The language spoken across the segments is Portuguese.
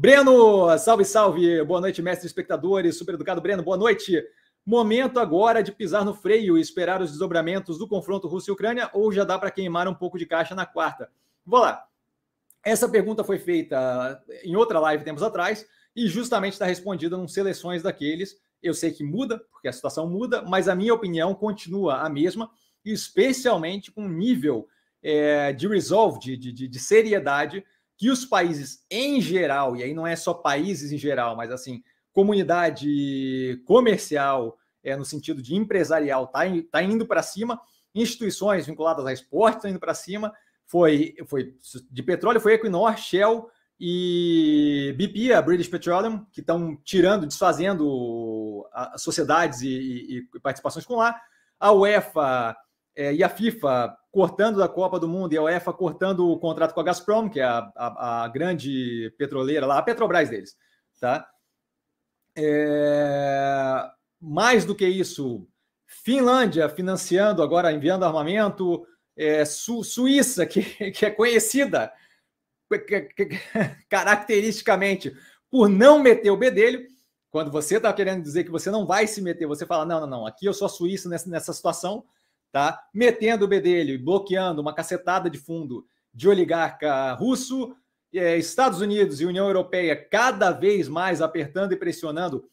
Breno, salve, salve. Boa noite, mestre espectadores. Super educado, Breno. Boa noite. Momento agora de pisar no freio e esperar os desdobramentos do confronto Rússia e Ucrânia ou já dá para queimar um pouco de caixa na quarta? Vou lá. Essa pergunta foi feita em outra live tempos atrás e justamente está respondida em seleções daqueles. Eu sei que muda, porque a situação muda, mas a minha opinião continua a mesma, especialmente com nível é, de resolve, de, de, de seriedade que os países em geral, e aí não é só países em geral, mas assim, comunidade comercial, é, no sentido de empresarial, está tá indo para cima, instituições vinculadas a esporte estão indo para cima, foi, foi de petróleo, foi Equinor, Shell e BP, a British Petroleum, que estão tirando, desfazendo as sociedades e, e, e participações com lá, a UEFA é, e a FIFA cortando da Copa do Mundo e a UEFA cortando o contrato com a Gazprom, que é a, a, a grande petroleira lá, a Petrobras deles, tá? É, mais do que isso, Finlândia financiando agora, enviando armamento, é, Su, Suíça, que, que é conhecida caracteristicamente por não meter o bedelho. Quando você está querendo dizer que você não vai se meter, você fala: não, não, não, aqui eu sou a Suíça nessa, nessa situação, tá? Metendo o bedelho e bloqueando uma cacetada de fundo de oligarca russo, é, Estados Unidos e União Europeia cada vez mais apertando e pressionando,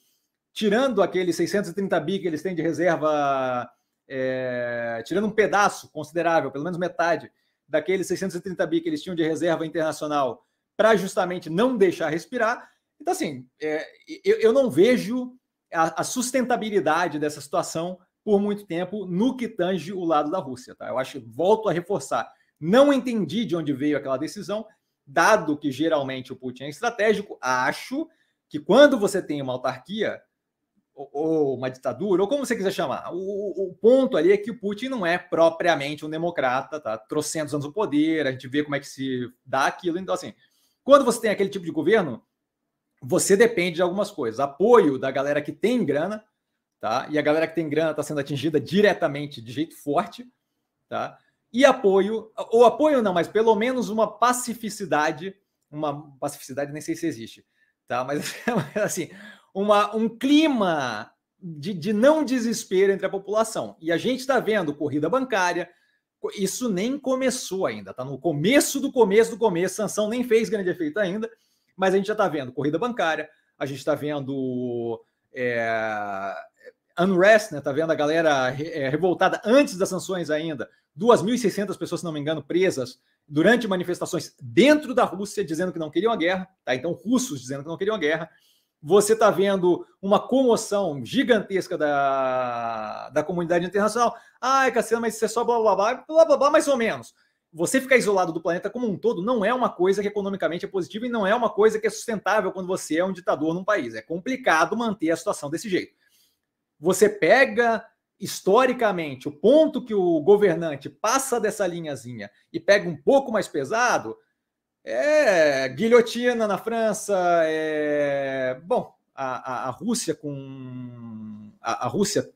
tirando aqueles 630 bi que eles têm de reserva, é, tirando um pedaço considerável, pelo menos metade, daqueles 630 bi que eles tinham de reserva internacional, para justamente não deixar respirar. Então, assim, é, eu, eu, não vejo a, a sustentabilidade dessa situação por muito tempo no que tange o lado da Rússia. Tá? Eu acho, volto a reforçar, não entendi de onde veio aquela decisão, dado que geralmente o Putin é estratégico, acho que quando você tem uma autarquia ou, ou uma ditadura, ou como você quiser chamar, o, o, ponto ali é que o Putin não é propriamente um democrata, tá? Trocentos anos no poder, a gente vê como é que se dá aquilo. Então, assim, quando você tem aquele tipo de governo, você depende de algumas coisas. Apoio da galera que tem grana, tá? E a galera que tem grana está sendo atingida diretamente de jeito forte, tá? E apoio, ou apoio não, mas pelo menos uma pacificidade, uma pacificidade nem sei se existe, tá? Mas assim, uma, um clima de, de não desespero entre a população. E a gente está vendo corrida bancária, isso nem começou ainda, tá no começo do começo do começo, sanção nem fez grande efeito ainda, mas a gente já está vendo corrida bancária, a gente está vendo é, unrest, né? Tá vendo a galera é, revoltada antes das sanções ainda. 2.600 pessoas, se não me engano, presas durante manifestações dentro da Rússia dizendo que não queriam a guerra, tá? Então, russos dizendo que não queriam a guerra. Você está vendo uma comoção gigantesca da, da comunidade internacional. Ai, Cassiano, mas isso é só blá blá blá, blá blá blá, mais ou menos. Você ficar isolado do planeta como um todo não é uma coisa que economicamente é positiva e não é uma coisa que é sustentável quando você é um ditador num país. É complicado manter a situação desse jeito você pega historicamente o ponto que o governante passa dessa linhazinha e pega um pouco mais pesado, é guilhotina na França, é bom, a, a, a Rússia com a, a, Rússia,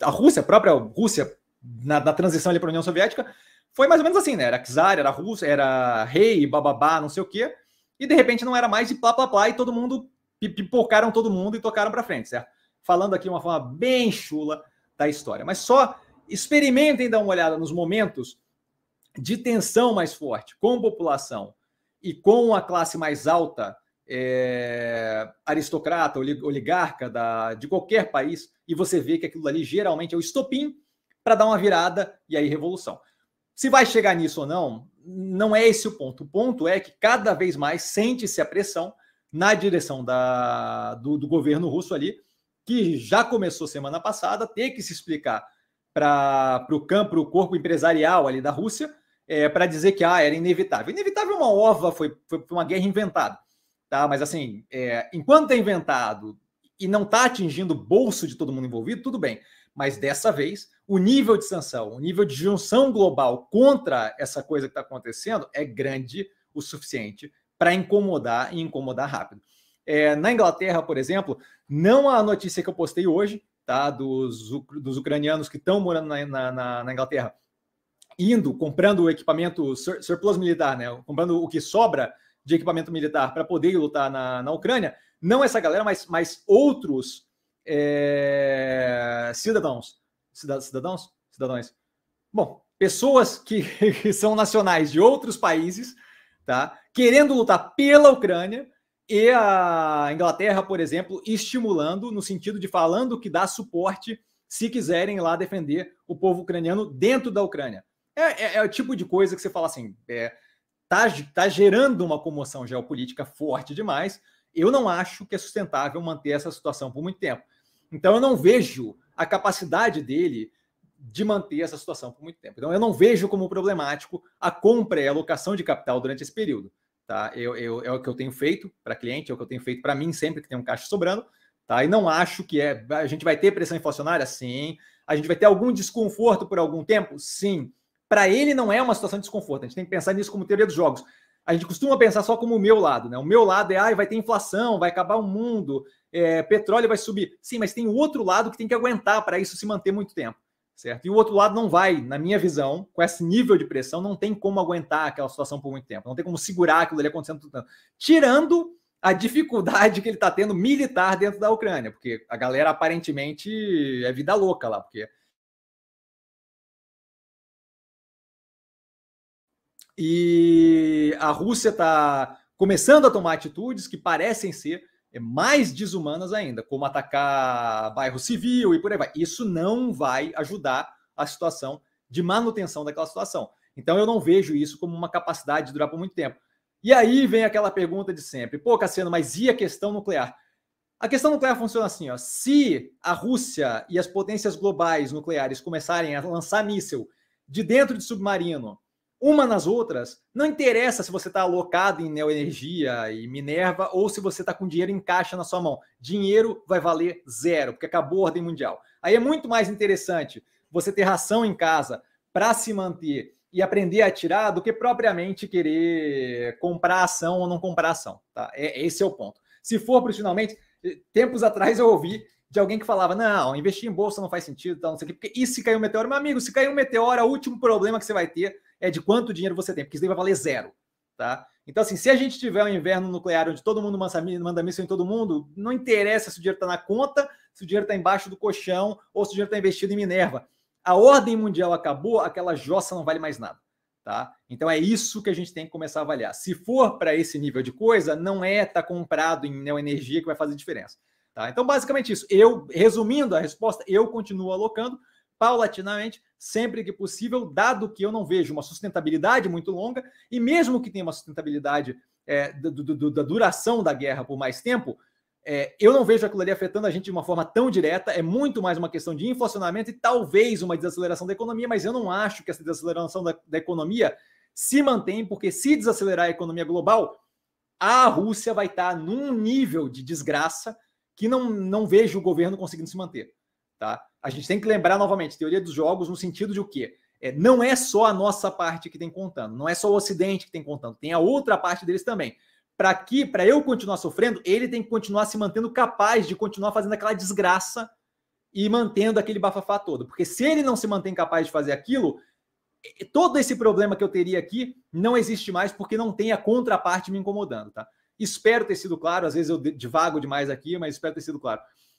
a Rússia, a própria Rússia na, na transição ali para a União Soviética foi mais ou menos assim, né? Era czar, era Rússia, era rei, bababá, não sei o quê, e de repente não era mais e plá plá plá e todo mundo pipocaram todo mundo e tocaram para frente, certo? Falando aqui uma forma bem chula da história. Mas só experimentem dar uma olhada nos momentos de tensão mais forte com a população e com a classe mais alta, é, aristocrata, oligarca da, de qualquer país, e você vê que aquilo ali geralmente é o estopim para dar uma virada e aí revolução. Se vai chegar nisso ou não, não é esse o ponto. O ponto é que cada vez mais sente-se a pressão na direção da, do, do governo russo ali que já começou semana passada, ter que se explicar para o campo, o corpo empresarial ali da Rússia, é, para dizer que ah, era inevitável. Inevitável é uma ova, foi, foi uma guerra inventada. Tá? Mas assim, é, enquanto é inventado e não está atingindo o bolso de todo mundo envolvido, tudo bem. Mas dessa vez, o nível de sanção, o nível de junção global contra essa coisa que está acontecendo é grande o suficiente para incomodar e incomodar rápido. É, na Inglaterra, por exemplo, não a notícia que eu postei hoje, tá? Dos, dos ucranianos que estão morando na, na, na, Inglaterra, indo, comprando o equipamento surplus militar, né? Comprando o que sobra de equipamento militar para poder lutar na, na Ucrânia, não essa galera, mas, mas outros é, cidadãos, cidadãos, cidadãos, bom, pessoas que, que são nacionais de outros países, tá, querendo lutar pela Ucrânia e a Inglaterra, por exemplo, estimulando no sentido de falando que dá suporte se quiserem lá defender o povo ucraniano dentro da Ucrânia. É, é, é o tipo de coisa que você fala assim, é, tá, tá gerando uma comoção geopolítica forte demais. Eu não acho que é sustentável manter essa situação por muito tempo. Então eu não vejo a capacidade dele de manter essa situação por muito tempo. Então eu não vejo como problemático a compra e a alocação de capital durante esse período. Tá? Eu, eu, é o que eu tenho feito para cliente, é o que eu tenho feito para mim sempre que tem um caixa sobrando. Tá? E não acho que é. A gente vai ter pressão inflacionária? Sim. A gente vai ter algum desconforto por algum tempo? Sim. Para ele não é uma situação de desconforto. A gente tem que pensar nisso como teoria dos jogos. A gente costuma pensar só como o meu lado, né? O meu lado é, ah, vai ter inflação, vai acabar o mundo, é, petróleo vai subir. Sim, mas tem o outro lado que tem que aguentar para isso se manter muito tempo, certo? E o outro lado não vai, na minha visão, com esse nível de pressão, não tem como aguentar aquela situação por muito tempo, não tem como segurar aquilo ali acontecendo tudo tanto. Tirando a dificuldade que ele está tendo militar dentro da Ucrânia, porque a galera aparentemente é vida louca lá, porque E a Rússia está começando a tomar atitudes que parecem ser mais desumanas ainda, como atacar bairro civil e por aí vai. Isso não vai ajudar a situação de manutenção daquela situação. Então eu não vejo isso como uma capacidade de durar por muito tempo. E aí vem aquela pergunta de sempre: pô, Cassiano, mas e a questão nuclear? A questão nuclear funciona assim: ó, se a Rússia e as potências globais nucleares começarem a lançar míssil de dentro de submarino uma nas outras, não interessa se você está alocado em neoenergia e Minerva ou se você está com dinheiro em caixa na sua mão. Dinheiro vai valer zero, porque acabou a ordem mundial. Aí é muito mais interessante você ter ração em casa para se manter e aprender a atirar do que propriamente querer comprar ação ou não comprar ação. Tá? É, esse é o ponto. Se for profissionalmente, tempos atrás eu ouvi de alguém que falava: não, investir em bolsa não faz sentido, tal, não sei o quê, porque e se cair um meteoro? Meu amigo, se cair um meteoro, o último problema que você vai ter é de quanto dinheiro você tem, porque isso daí vai valer zero. Tá? Então, assim, se a gente tiver um inverno nuclear onde todo mundo manda míssil em todo mundo, não interessa se o dinheiro está na conta, se o dinheiro está embaixo do colchão ou se o dinheiro está investido em Minerva. A ordem mundial acabou, aquela jossa não vale mais nada. Tá? Então é isso que a gente tem que começar a avaliar. Se for para esse nível de coisa, não é estar tá comprado em neoenergia que vai fazer diferença. Tá? Então, basicamente isso. Eu, resumindo a resposta, eu continuo alocando paulatinamente, sempre que possível, dado que eu não vejo uma sustentabilidade muito longa, e mesmo que tenha uma sustentabilidade é, do, do, da duração da guerra por mais tempo, é, eu não vejo aquilo ali afetando a gente de uma forma tão direta, é muito mais uma questão de inflacionamento e talvez uma desaceleração da economia, mas eu não acho que essa desaceleração da, da economia se mantém, porque se desacelerar a economia global, a Rússia vai estar num nível de desgraça que não, não vejo o governo conseguindo se manter. Tá? A gente tem que lembrar novamente, teoria dos jogos no sentido de o quê? É, não é só a nossa parte que tem contando, não é só o Ocidente que tem contando, tem a outra parte deles também. Para que, para eu continuar sofrendo, ele tem que continuar se mantendo capaz de continuar fazendo aquela desgraça e mantendo aquele bafafá todo. Porque se ele não se mantém capaz de fazer aquilo, todo esse problema que eu teria aqui não existe mais porque não tem a contraparte me incomodando, tá? Espero ter sido claro, às vezes eu divago demais aqui, mas espero ter sido claro.